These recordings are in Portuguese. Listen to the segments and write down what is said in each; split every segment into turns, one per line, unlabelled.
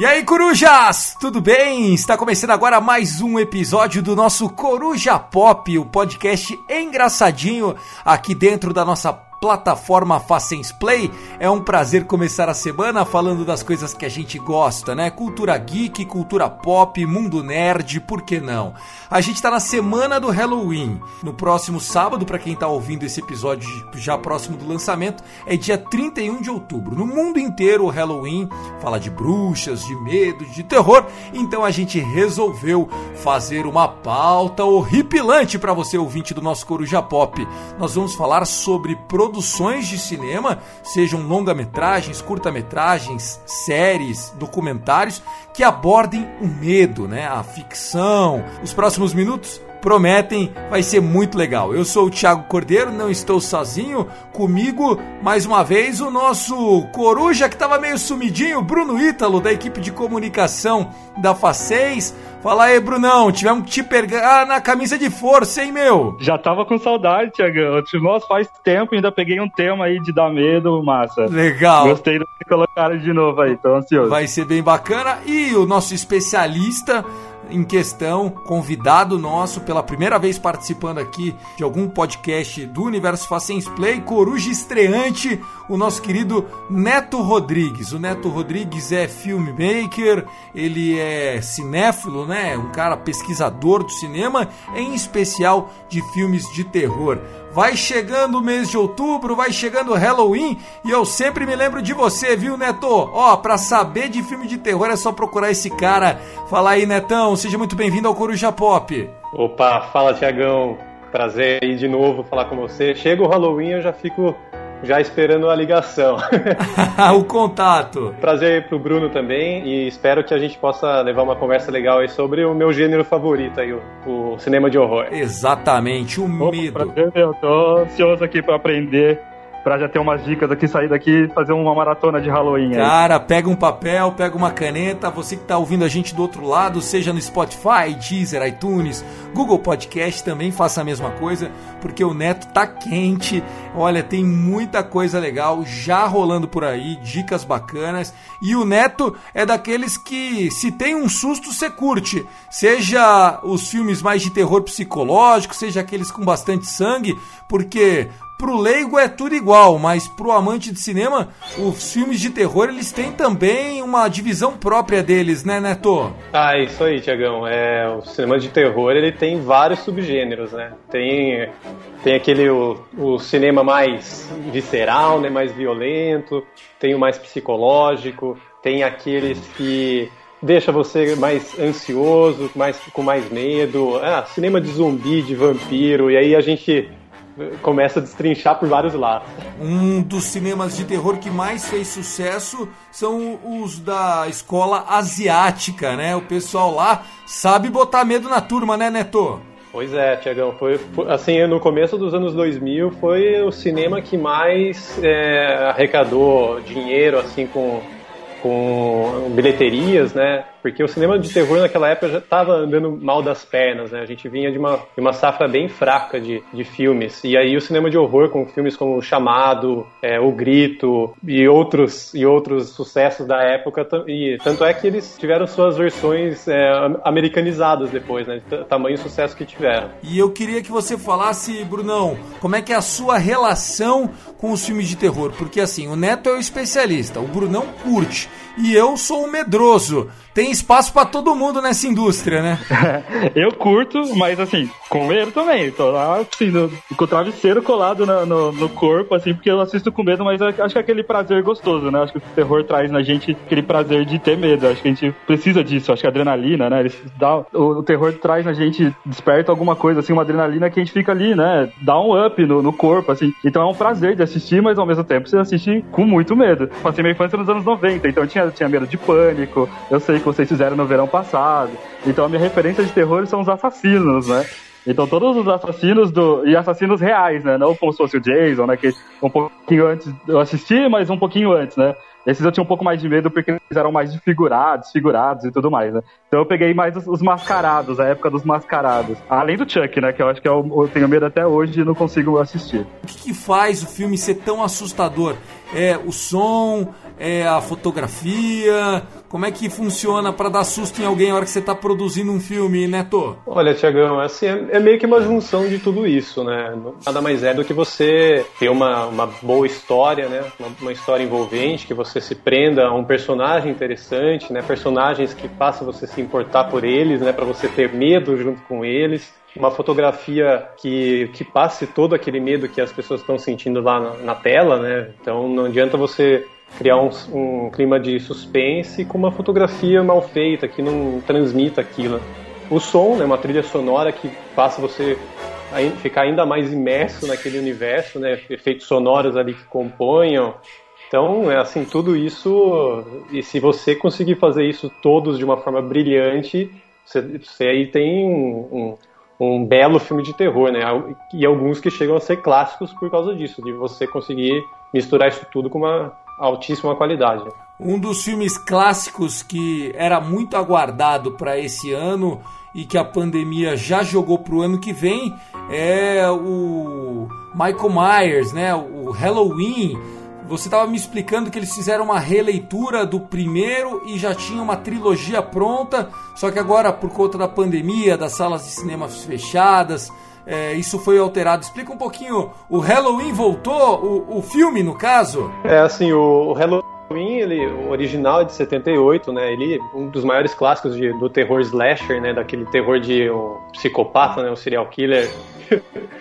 E aí, corujas! Tudo bem? Está começando agora mais um episódio do nosso Coruja Pop, o podcast engraçadinho aqui dentro da nossa plataforma Facens Play. É um prazer começar a semana falando das coisas que a gente gosta, né? Cultura geek, cultura pop, mundo nerd, por que não? A gente tá na semana do Halloween. No próximo sábado, para quem tá ouvindo esse episódio já próximo do lançamento, é dia 31 de outubro. No mundo inteiro, o Halloween fala de bruxas, de medo, de terror. Então a gente resolveu fazer uma pauta horripilante para você, ouvinte do nosso Coruja Pop. Nós vamos falar sobre produção produções de cinema, sejam longa-metragens, curta-metragens, séries, documentários, que abordem o medo, né, a ficção. Os próximos minutos prometem, vai ser muito legal. Eu sou o Thiago Cordeiro, não estou sozinho. Comigo, mais uma vez, o nosso coruja que estava meio sumidinho, Bruno Ítalo, da equipe de comunicação da Faceis. Fala aí, Brunão, tivemos que te pegar na camisa de força, hein, meu?
Já tava com saudade, Thiagão. Nossa, faz tempo, ainda peguei um tema aí de dar medo, massa.
Legal.
Gostei de colocar de novo aí, tô ansioso.
Vai ser bem bacana. E o nosso especialista em questão, convidado nosso, pela primeira vez participando aqui de algum podcast do Universo Facens Play, Coruja estreante, o nosso querido Neto Rodrigues. O Neto Rodrigues é filmmaker, ele é cinéfilo, né? Um cara pesquisador do cinema, em especial de filmes de terror. Vai chegando o mês de outubro, vai chegando o Halloween e eu sempre me lembro de você, viu, Neto? Ó, pra saber de filme de terror é só procurar esse cara. Fala aí, Netão, seja muito bem-vindo ao Coruja Pop.
Opa, fala, Tiagão. Prazer aí de novo falar com você. Chega o Halloween, eu já fico já esperando a ligação.
o contato.
Prazer aí pro Bruno também e espero que a gente possa levar uma conversa legal aí sobre o meu gênero favorito aí, o, o cinema de horror.
Exatamente, o Opa, medo.
Prazer, eu tô ansioso aqui para aprender pra já ter umas dicas aqui, sair daqui e fazer uma maratona de Halloween.
Cara, aí. pega um papel, pega uma caneta, você que tá ouvindo a gente do outro lado, seja no Spotify, Deezer, iTunes, Google Podcast, também faça a mesma coisa, porque o Neto tá quente. Olha, tem muita coisa legal já rolando por aí, dicas bacanas. E o Neto é daqueles que, se tem um susto, você curte. Seja os filmes mais de terror psicológico, seja aqueles com bastante sangue, porque pro leigo é tudo igual, mas pro amante de cinema, os filmes de terror eles têm também uma divisão própria deles, né, Neto?
Ah, isso aí, Tiagão. É, o cinema de terror ele tem vários subgêneros, né? Tem, tem aquele o, o cinema mais visceral, né, mais violento, tem o mais psicológico, tem aqueles que deixa você mais ansioso, mais, com mais medo. Ah, cinema de zumbi, de vampiro, e aí a gente começa a destrinchar por vários lados.
Um dos cinemas de terror que mais fez sucesso são os da escola asiática, né? O pessoal lá sabe botar medo na turma, né, Neto?
Pois é, Tiagão, foi, foi, assim, no começo dos anos 2000 foi o cinema que mais é, arrecadou dinheiro, assim, com, com bilheterias, né? Porque o cinema de terror naquela época já estava andando mal das pernas, né? A gente vinha de uma, de uma safra bem fraca de, de filmes. E aí o cinema de horror, com filmes como O Chamado, é, O Grito e outros, e outros sucessos da época, e tanto é que eles tiveram suas versões é, americanizadas depois, né? Tamanho sucesso que tiveram.
E eu queria que você falasse, Brunão, como é que é a sua relação com os filmes de terror? Porque assim, o Neto é o especialista, o Brunão curte e eu sou um medroso. Tem espaço para todo mundo nessa indústria, né?
eu curto, mas assim, com medo também. Tô lá, assim, no, com o travesseiro colado no, no, no, corpo, assim, porque eu assisto com medo, mas acho que é aquele prazer gostoso, né? Acho que o terror traz na gente aquele prazer de ter medo. Acho que a gente precisa disso. Acho que a adrenalina, né? Ele dá, o, o terror traz na gente, desperta alguma coisa, assim, uma adrenalina que a gente fica ali, né? Dá um up no, no corpo, assim. Então é um prazer de assistir, mas ao mesmo tempo você assiste com muito medo. Passei minha infância nos anos 90, então eu tinha, tinha medo de pânico. Eu sei que vocês fizeram no verão passado. Então a minha referência de terror são os assassinos, né? Então todos os assassinos do. E assassinos reais, né? Não como se fosse o Jason, né? Que um pouquinho antes eu assisti, mas um pouquinho antes, né? Esses eu tinha um pouco mais de medo porque eles eram mais desfigurados, figurados e tudo mais, né? Então eu peguei mais os, os mascarados, a época dos mascarados. Além do Chuck, né? Que eu acho que eu, é eu tenho medo até hoje e não consigo assistir.
O que, que faz o filme ser tão assustador? É o som, é a fotografia? Como é que funciona para dar susto em alguém na hora que você está produzindo um filme, Neto?
Olha, Tiagão, assim, é, é, meio que uma junção de tudo isso, né? Nada mais é do que você ter uma, uma boa história, né? Uma, uma história envolvente, que você se prenda a um personagem interessante, né? Personagens que façam você se importar por eles, né? Para você ter medo junto com eles uma fotografia que, que passe todo aquele medo que as pessoas estão sentindo lá na, na tela, né? Então não adianta você criar um, um, clima de suspense com uma fotografia mal feita que não transmita aquilo. O som, né, uma trilha sonora que faça você ficar ainda mais imerso naquele universo, né, efeitos sonoros ali que componham. Então, é assim, tudo isso, e se você conseguir fazer isso todos de uma forma brilhante, você, você aí tem um, um, um belo filme de terror, né? E alguns que chegam a ser clássicos por causa disso, de você conseguir misturar isso tudo com uma altíssima qualidade.
Um dos filmes clássicos que era muito aguardado para esse ano e que a pandemia já jogou para o ano que vem é o Michael Myers, né? O Halloween. Você estava me explicando que eles fizeram uma releitura do primeiro e já tinha uma trilogia pronta, só que agora por conta da pandemia, das salas de cinema fechadas, é, isso foi alterado. Explica um pouquinho. O Halloween voltou, o, o filme, no caso?
É assim, o, o Halloween, ele, o original é de 78, né? Ele um dos maiores clássicos de, do terror slasher, né? Daquele terror de um psicopata, né? Um serial killer.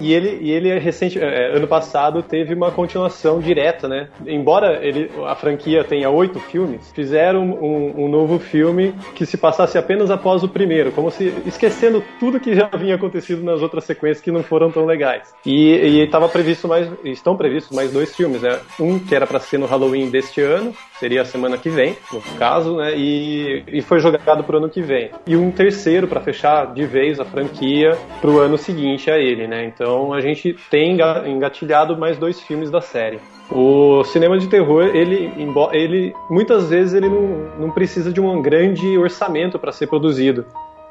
e ele, e ele é recente, é, é, ano passado teve uma continuação direta, né? Embora ele, a franquia tenha oito filmes, fizeram um, um, novo filme que se passasse apenas após o primeiro, como se esquecendo tudo que já havia acontecido nas outras sequências que não foram tão legais. E estava previsto mais, estão previstos mais dois filmes, né? Um que era para ser no Halloween deste ano, seria a semana que vem, no caso, né? E, e foi jogado para o ano que vem. E um terceiro para fechar de vez a franquia para o ano seguinte a ele, né? Então a gente tem engatilhado mais dois filmes da série. O cinema de terror, ele, ele muitas vezes ele não, não precisa de um grande orçamento para ser produzido.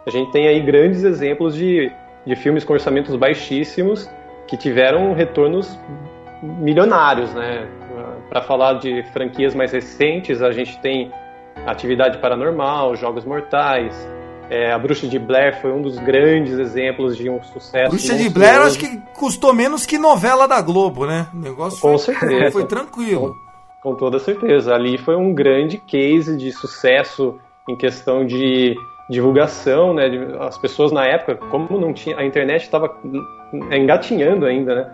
A gente tem aí grandes exemplos de, de filmes com orçamentos baixíssimos que tiveram retornos milionários, né? Para falar de franquias mais recentes, a gente tem Atividade Paranormal, Jogos Mortais, é, a Bruxa de Blair foi um dos grandes exemplos de um sucesso.
Bruxa de Blair acho que custou menos que novela da Globo, né? O negócio
Com
foi,
certeza.
foi tranquilo.
Com, com, toda certeza. Ali foi um grande case de sucesso em questão de divulgação, né? As pessoas na época, como não tinha, a internet estava engatinhando ainda, né?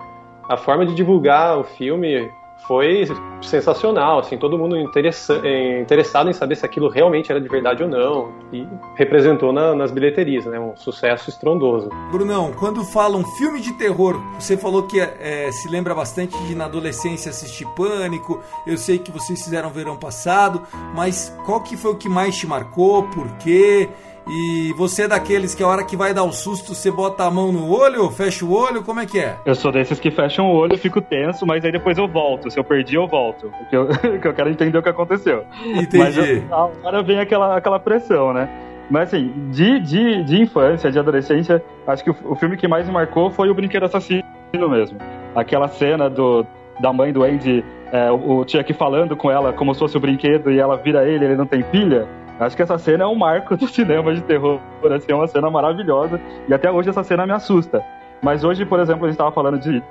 A forma de divulgar o filme foi sensacional, assim, todo mundo eh, interessado em saber se aquilo realmente era de verdade ou não, e representou na, nas bilheterias, né, um sucesso estrondoso.
Brunão, quando falam filme de terror, você falou que é, se lembra bastante de na adolescência assistir Pânico, eu sei que vocês fizeram verão passado, mas qual que foi o que mais te marcou, por quê? E você é daqueles que a hora que vai dar o susto, você bota a mão no olho, fecha o olho, como é que é?
Eu sou desses que fecham o olho, fico tenso, mas aí depois eu volto. Se eu perdi, eu volto. Porque eu, eu quero entender o que aconteceu.
Entendi. Mas eu,
a hora vem aquela, aquela pressão, né? Mas assim, de, de, de infância, de adolescência, acho que o, o filme que mais me marcou foi o Brinquedo Assassino mesmo. Aquela cena do, da mãe do Andy, é, o, o Chuck falando com ela como se fosse o brinquedo e ela vira ele, ele não tem pilha. Acho que essa cena é um marco do cinema de terror. Assim, é uma cena maravilhosa. E até hoje essa cena me assusta. Mas hoje, por exemplo, a gente estava falando de.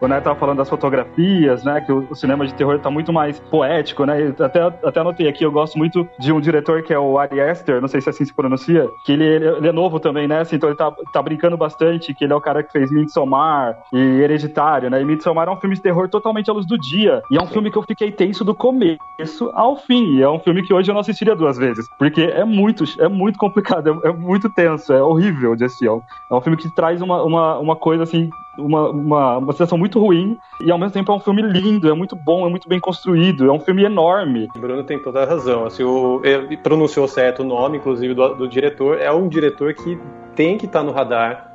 O, Neto estava falando das fotografias, né? Que o, o cinema de terror está muito mais poético, né? Até, até anotei aqui, eu gosto muito de um diretor que é o Ari Aster, não sei se é assim se pronuncia, que ele, ele, ele, é novo também, né? Assim, então ele tá, tá brincando bastante, que ele é o cara que fez Midsommar e Hereditário, né? E Midsommar é um filme de terror totalmente à luz do dia. E é um filme que eu fiquei tenso do começo ao fim. E é um filme que hoje eu não assistiria duas vezes. Porque é muito, é muito complicado, é, é muito tenso, é horrível de assistir. É um filme que traz uma, uma uma coisa assim, uma, uma, uma sensação muito ruim e ao mesmo tempo é um filme lindo, é muito bom, é muito bem construído, é um filme enorme.
Bruno tem toda a razão. Assim, o, ele pronunciou certo o nome, inclusive, do, do diretor. É um diretor que tem que estar tá no radar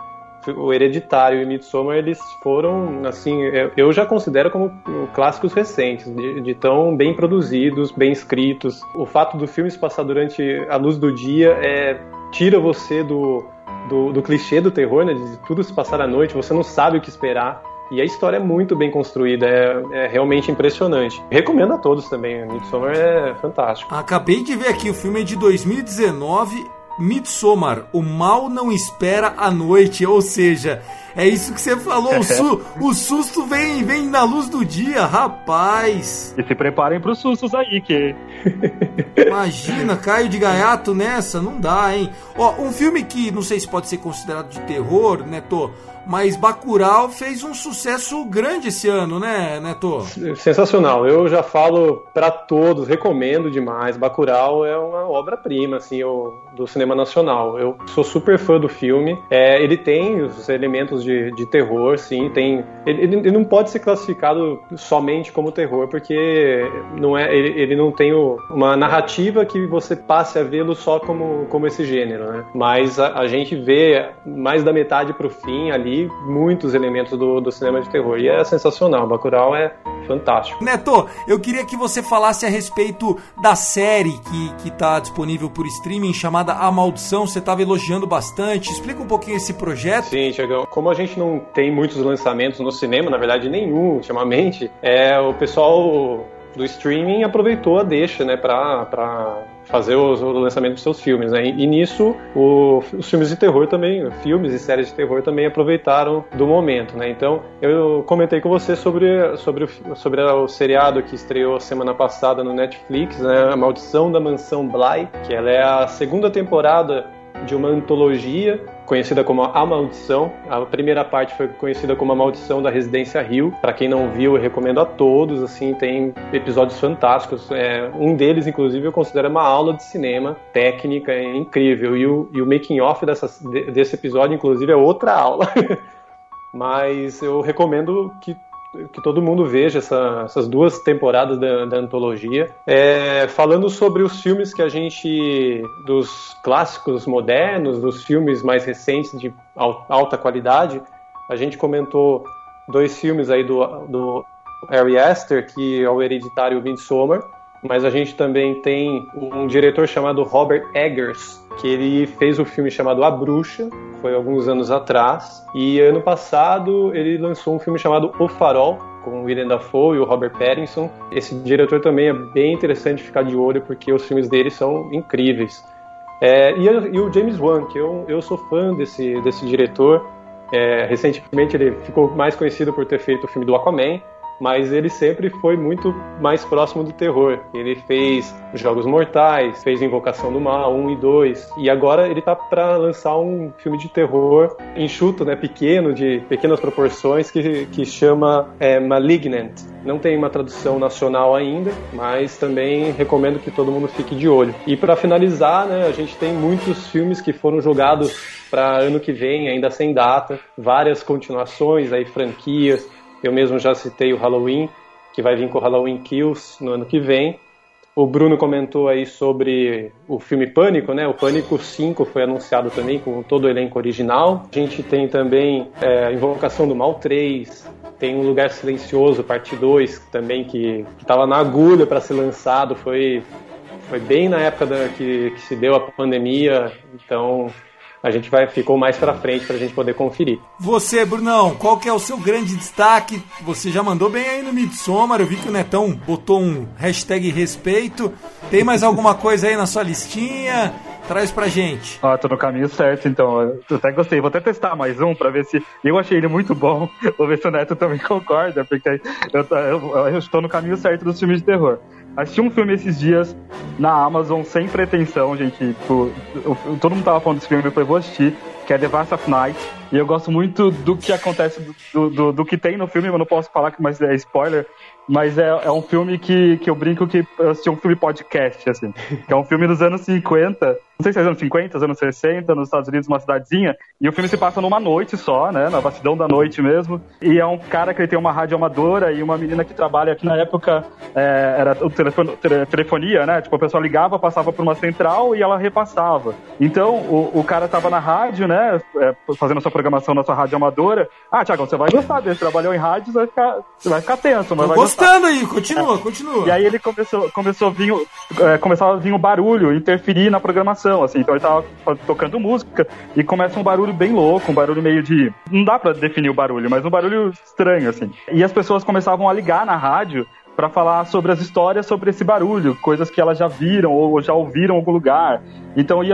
o Hereditário e Midsommar, eles foram, assim, eu já considero como clássicos recentes, de, de, tão bem produzidos, bem escritos. O fato do filme se passar durante a luz do dia é, tira você do, do, do clichê do terror, né, de tudo se passar à noite, você não sabe o que esperar. E a história é muito bem construída, é, é, realmente impressionante. Recomendo a todos também, Midsommar é fantástico.
Acabei de ver aqui, o filme é de 2019 Midsommar, o mal não espera a noite, ou seja, é isso que você falou, o, su o susto vem, vem na luz do dia, rapaz.
E se preparem para os sustos aí, que...
Imagina, Caio de Gaiato nessa, não dá, hein? Ó, um filme que não sei se pode ser considerado de terror, Neto, mas Bacurau fez um sucesso grande esse ano, né, Neto?
Sensacional. Eu já falo para todos, recomendo demais. Bacurau é uma obra-prima, assim, do cinema nacional. Eu sou super fã do filme. É, ele tem os elementos de, de terror, sim. Tem. Ele, ele, não pode ser classificado somente como terror, porque não é. Ele, ele não tem o, uma narrativa que você passe a vê-lo só como, como esse gênero, né? Mas a, a gente vê mais da metade pro fim ali muitos elementos do, do cinema de terror. E é sensacional. Bacurau é fantástico.
Neto, eu queria que você falasse a respeito da série que, que tá disponível por streaming, chamada A Maldição. Você estava elogiando bastante. Explica um pouquinho esse projeto.
Sim, Tiagão. Como a gente não tem muitos lançamentos no cinema, na verdade nenhum, ultimamente, é, o pessoal do streaming aproveitou a deixa, né, pra fazer o, o lançamento dos seus filmes, né? E, nisso o, os filmes de terror também, filmes e séries de terror também aproveitaram do momento, né? Então eu comentei com você sobre sobre o, sobre o seriado que estreou semana passada no Netflix, né? A Maldição da Mansão Bly, que ela é a segunda temporada de uma antologia conhecida como A Maldição. A primeira parte foi conhecida como A Maldição da Residência Rio. Para quem não viu, eu recomendo a todos. Assim, tem episódios fantásticos. É, um deles, inclusive, eu considero uma aula de cinema técnica é incrível. E o, e o making off dessa, desse episódio, inclusive, é outra aula. Mas eu recomendo que que todo mundo veja essa, essas duas temporadas da, da antologia. É, falando sobre os filmes que a gente. dos clássicos modernos, dos filmes mais recentes de alta qualidade, a gente comentou dois filmes aí do, do Harry Astor, que é o hereditário Midsommar, mas a gente também tem um diretor chamado Robert Eggers, que ele fez o um filme chamado A Bruxa, foi alguns anos atrás, e ano passado ele lançou um filme chamado O Farol, com o William Dafoe e o Robert Pattinson. Esse diretor também é bem interessante ficar de olho, porque os filmes dele são incríveis. É, e, e, o James Wan, que eu, eu sou fã desse, desse diretor, é, recentemente ele ficou mais conhecido por ter feito o filme do Aquaman, mas ele sempre foi muito mais próximo do terror. Ele fez Jogos Mortais, fez Invocação do Mal 1 e 2, e agora ele tá para lançar um filme de terror enxuto, né, pequeno, de pequenas proporções, que, que chama é, Malignant. Não tem uma tradução nacional ainda, mas também recomendo que todo mundo fique de olho. E para finalizar, né, a gente tem muitos filmes que foram jogados para ano que vem, ainda sem data, várias continuações aí, franquias, eu mesmo já citei o Halloween, que vai vir com o Halloween Kills no ano que vem. O Bruno comentou aí sobre o filme Pânico, né? O Pânico 5 foi anunciado também com todo o elenco original. A gente tem também é, Invocação do Mal 3, tem Um Lugar Silencioso, parte 2, também que estava na agulha para ser lançado. Foi, foi bem na época da, que, que se deu a pandemia, então a gente vai ficou mais para frente para a gente poder conferir.
Você, Brunão, qual que é o seu grande destaque? Você já mandou bem aí no Midsommar, eu vi que o Netão botou um hashtag respeito. Tem mais alguma coisa aí na sua listinha? Traz pra gente.
Ah, tô no caminho certo, então. Eu até gostei. Vou até testar mais um pra ver se. Eu achei ele muito bom. Vou ver se o Neto também concorda, porque eu, eu, eu estou no caminho certo dos filmes de terror. Assisti um filme esses dias na Amazon sem pretensão, gente. Tipo, todo mundo tava falando desse filme, eu falei, vou assistir, que é The Vast of Night. E eu gosto muito do que acontece, do, do, do que tem no filme, eu não posso falar, mas é spoiler. Mas é, é um filme que, que eu brinco que eu assisti um filme podcast, assim. Que é um filme dos anos 50 não sei se é anos 50, anos 60, nos Estados Unidos, uma cidadezinha, e o filme se passa numa noite só, né, na vastidão da noite mesmo, e é um cara que ele tem uma rádio amadora e uma menina que trabalha aqui na época, é, era o telefone, telefonia, né, tipo, a pessoa ligava, passava por uma central e ela repassava. Então, o, o cara tava na rádio, né, é, fazendo a sua programação na sua rádio amadora. Ah, Thiago, você vai gostar desse, trabalhou em rádio, você vai ficar, você vai ficar tenso, mas
Tô
vai
gostando
gostar.
aí, continua, continua.
E aí ele começou, começou a vir, é, começava a vir o barulho, interferir na programação, assim. Então ele tava tocando música e começa um barulho bem louco, um barulho meio de. Não dá pra definir o barulho, mas um barulho estranho, assim. E as pessoas começavam a ligar na rádio pra falar sobre as histórias sobre esse barulho, coisas que elas já viram ou já ouviram em algum lugar. Então a,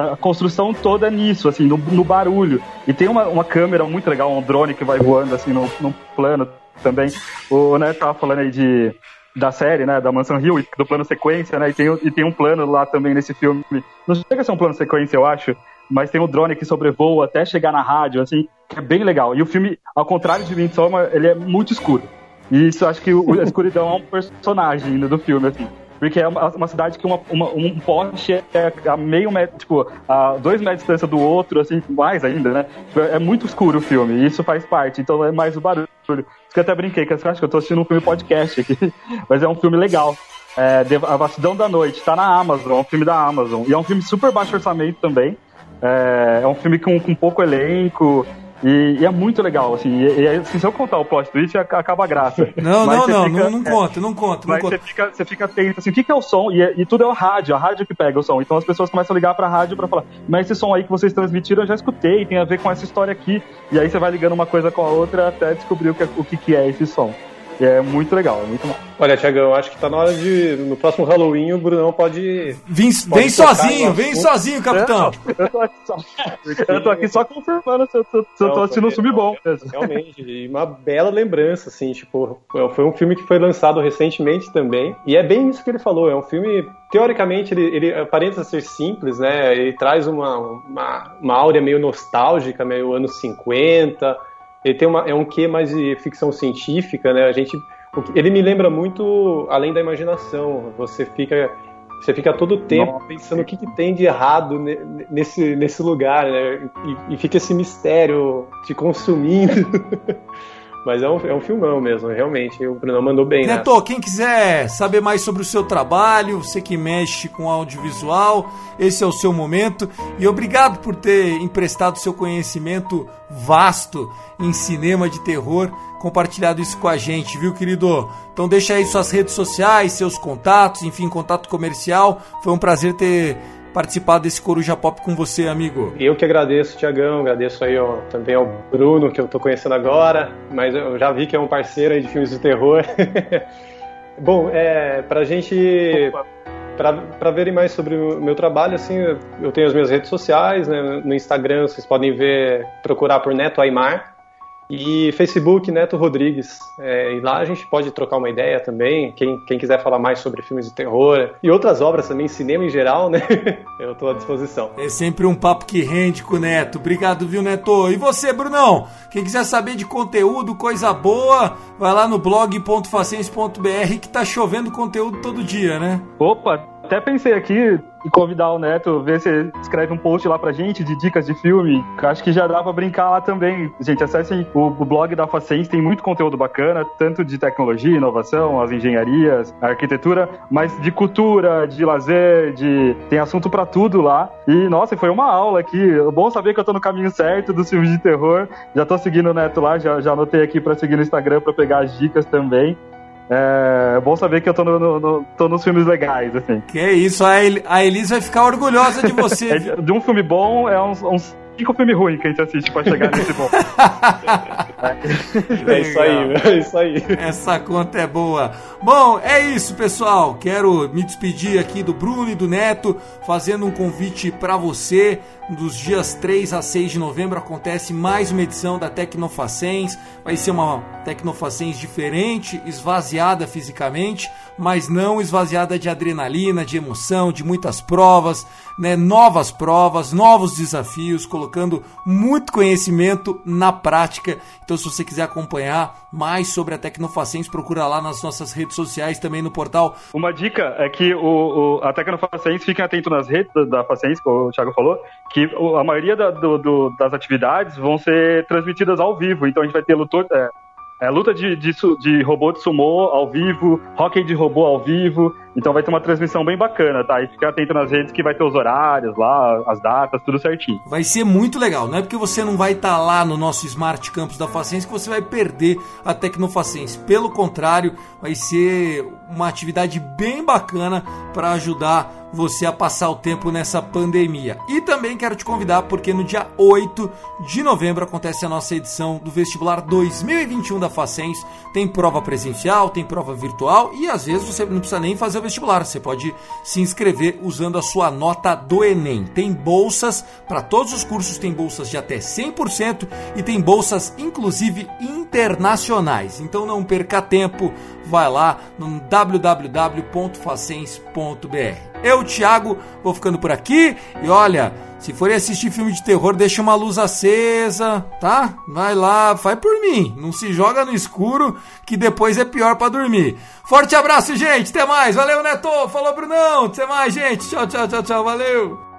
a- a construção toda é nisso, assim, no, no barulho. E tem uma, uma câmera muito legal, um drone que vai voando assim no, no plano também. O Neto tava falando aí de da série, né, da Mansão Hill, do plano sequência, né, e tem, e tem um plano lá também nesse filme. Não chega a ser um plano sequência, eu acho, mas tem um drone que sobrevoa até chegar na rádio, assim, que é bem legal. E o filme, ao contrário de Midsommar, ele é muito escuro. E isso acho que o- a escuridão é um personagem do filme, assim. Porque é uma, uma cidade que uma, uma- um poste é a meio metro, tipo, a dois metros de distância do outro, assim, mais ainda, né? É muito escuro o filme, e isso faz parte, então é mais o barulho. Por isso que eu até brinquei, que eu acho que eu tô assistindo um filme podcast aqui, mas é um filme legal. É, A Vastidão da Noite, tá na Amazon, é um filme da Amazon. E é um filme super baixo orçamento também. É, é um filme com, com pouco elenco. E, e é muito legal, assim. E, e, assim, se eu contar o plot twist, ac- acaba a graça.
Não,
Mas
não, não,
fica-
não, não
é,
conta, não conta, não
mas
conta.
você fica, você fica atento, assim, o que, que é o som? E, é- e tudo é o rádio, a rádio que pega o som. Então as pessoas começam a ligar pra rádio pra falar, mas esse som aí que vocês transmitiram eu já escutei, tem a ver com essa história aqui. E aí você vai ligando uma coisa com a outra até descobrir o que, o que, que é esse som. E é muito legal, é muito bom.
Olha, Tiagão, acho que tá na hora de. No próximo Halloween o Brunão pode.
Vem,
Pode
vem sozinho, vem
assunto.
sozinho, capitão.
Eu tô aqui só, eu tô aqui só confirmando se eu tô, se eu tô
Não,
assistindo um filme bom.
Realmente, e uma bela lembrança, assim, tipo, foi um filme que foi lançado recentemente também, e é bem isso que ele falou, é um filme, teoricamente, ele, ele aparenta ser simples, né, ele traz uma, uma, uma áurea meio nostálgica, meio anos 50, ele tem uma, é um quê mais de ficção científica, né, a gente, ele me lembra muito Além da Imaginação, você fica... Você fica todo o tempo
Nossa.
pensando o que, que tem de errado ne- nesse, nesse lugar, né? E, e fica esse mistério te consumindo. Mas é um, é um filmão mesmo, realmente. O Bruno mandou bem, né?
Neto, quem quiser saber mais sobre o seu trabalho, você que mexe com audiovisual, esse é o seu momento. E obrigado por ter emprestado seu conhecimento vasto em cinema de terror, compartilhado isso com a gente, viu, querido? Então deixa aí suas redes sociais, seus contatos, enfim, contato comercial. Foi um prazer ter participado desse Coruja Pop com você, amigo.
Eu que agradeço, Tiagão, agradeço aí ó, também ao Bruno, que eu tô conhecendo agora, mas eu já vi que é um parceiro aí de filmes de terror. Bom, é, pra gente para verem mais sobre o meu trabalho, assim, eu- eu tenho as minhas redes sociais, né? No Instagram vocês podem ver, procurar por Neto Aymar. E Facebook, Neto Rodrigues. É, e lá a gente pode trocar uma ideia também. Quem, quem quiser falar mais sobre filmes de terror e outras obras também, cinema em geral, né? Eu estou à disposição.
É sempre um papo que rende com o Neto. Obrigado, viu, Neto? E você, Brunão? Quem quiser saber de conteúdo, coisa boa, vai lá no blog.faciência.br que tá chovendo conteúdo todo dia, né?
Opa, até pensei aqui em convidar o Neto, ver se ele escreve um post lá pra gente de dicas de filme. Acho que já dá pra brincar lá também. Gente, acessem o, blog da Facens, tem muito conteúdo bacana, tanto de tecnologia, inovação, as engenharias, a arquitetura, mas de cultura, de lazer, de tem assunto pra tudo lá. E nossa, foi uma aula aqui. É Bom saber que eu tô no caminho certo dos filmes de terror. Já tô seguindo o Neto lá, já, já anotei aqui pra seguir no Instagram pra pegar as dicas também. É, é bom saber que eu tô, no, no- no- tô nos filmes legais, assim.
Que isso, a, El a Elis vai ficar orgulhosa de você.
É de um filme bom é uns, uns cinco filmes ruins que a gente assiste pra chegar nesse bom.
É isso aí, é isso aí.
Essa conta é boa. Bom, é isso, pessoal. Quero me despedir aqui do Bruno e do Neto, fazendo um convite para você. Dos dias 3 a 6 de novembro acontece mais uma edição da Tecnofacens. Vai ser uma Tecnofacens diferente, esvaziada fisicamente, mas não esvaziada de adrenalina, de emoção, de muitas provas, né? novas provas, novos desafios, colocando muito conhecimento na prática. Então, se você quiser acompanhar mais sobre a Tecnofacens, procura lá nas nossas redes sociais, também no portal
Uma dica é que o, o, a Tecnofaciência, fiquem atentos nas redes da, Faciência, como o Thiago falou, que a maioria da- do- do- das atividades vão ser transmitidas ao vivo. Então a gente vai ter lutor, é, é, luta de, de, de robô de sumô ao vivo, hockey de robô ao vivo. Então vai ter uma transmissão bem bacana, tá? E fica atento nas redes que vai ter os horários lá, as datas, tudo certinho.
Vai ser muito legal. Não é porque você não vai estar tá lá no nosso Smart Campus da Facense que você vai perder a Tecnofacense. Pelo contrário, vai ser uma atividade bem bacana para ajudar você a passar o tempo nessa pandemia. E também quero te convidar porque no dia 8 de novembro acontece a nossa edição do vestibular 2021 da Facens. Tem prova presencial, tem prova virtual e às vezes você não precisa nem fazer o vestibular, você pode se inscrever usando a sua nota do ENEM. Tem bolsas para todos os cursos, tem bolsas de até 100% e tem bolsas inclusive internacionais. Então não perca tempo, vai lá no www.facens.br. Eu, Thiago, vou ficando por aqui. E olha, se for assistir filme de terror, deixa uma luz acesa, tá? Vai lá, faz por mim. Não se joga no escuro, que depois é pior para dormir. Forte abraço, gente. Até mais. Valeu, Neto. Falou, Brunão. Até mais, gente. Tchau, tchau, tchau, tchau. Valeu.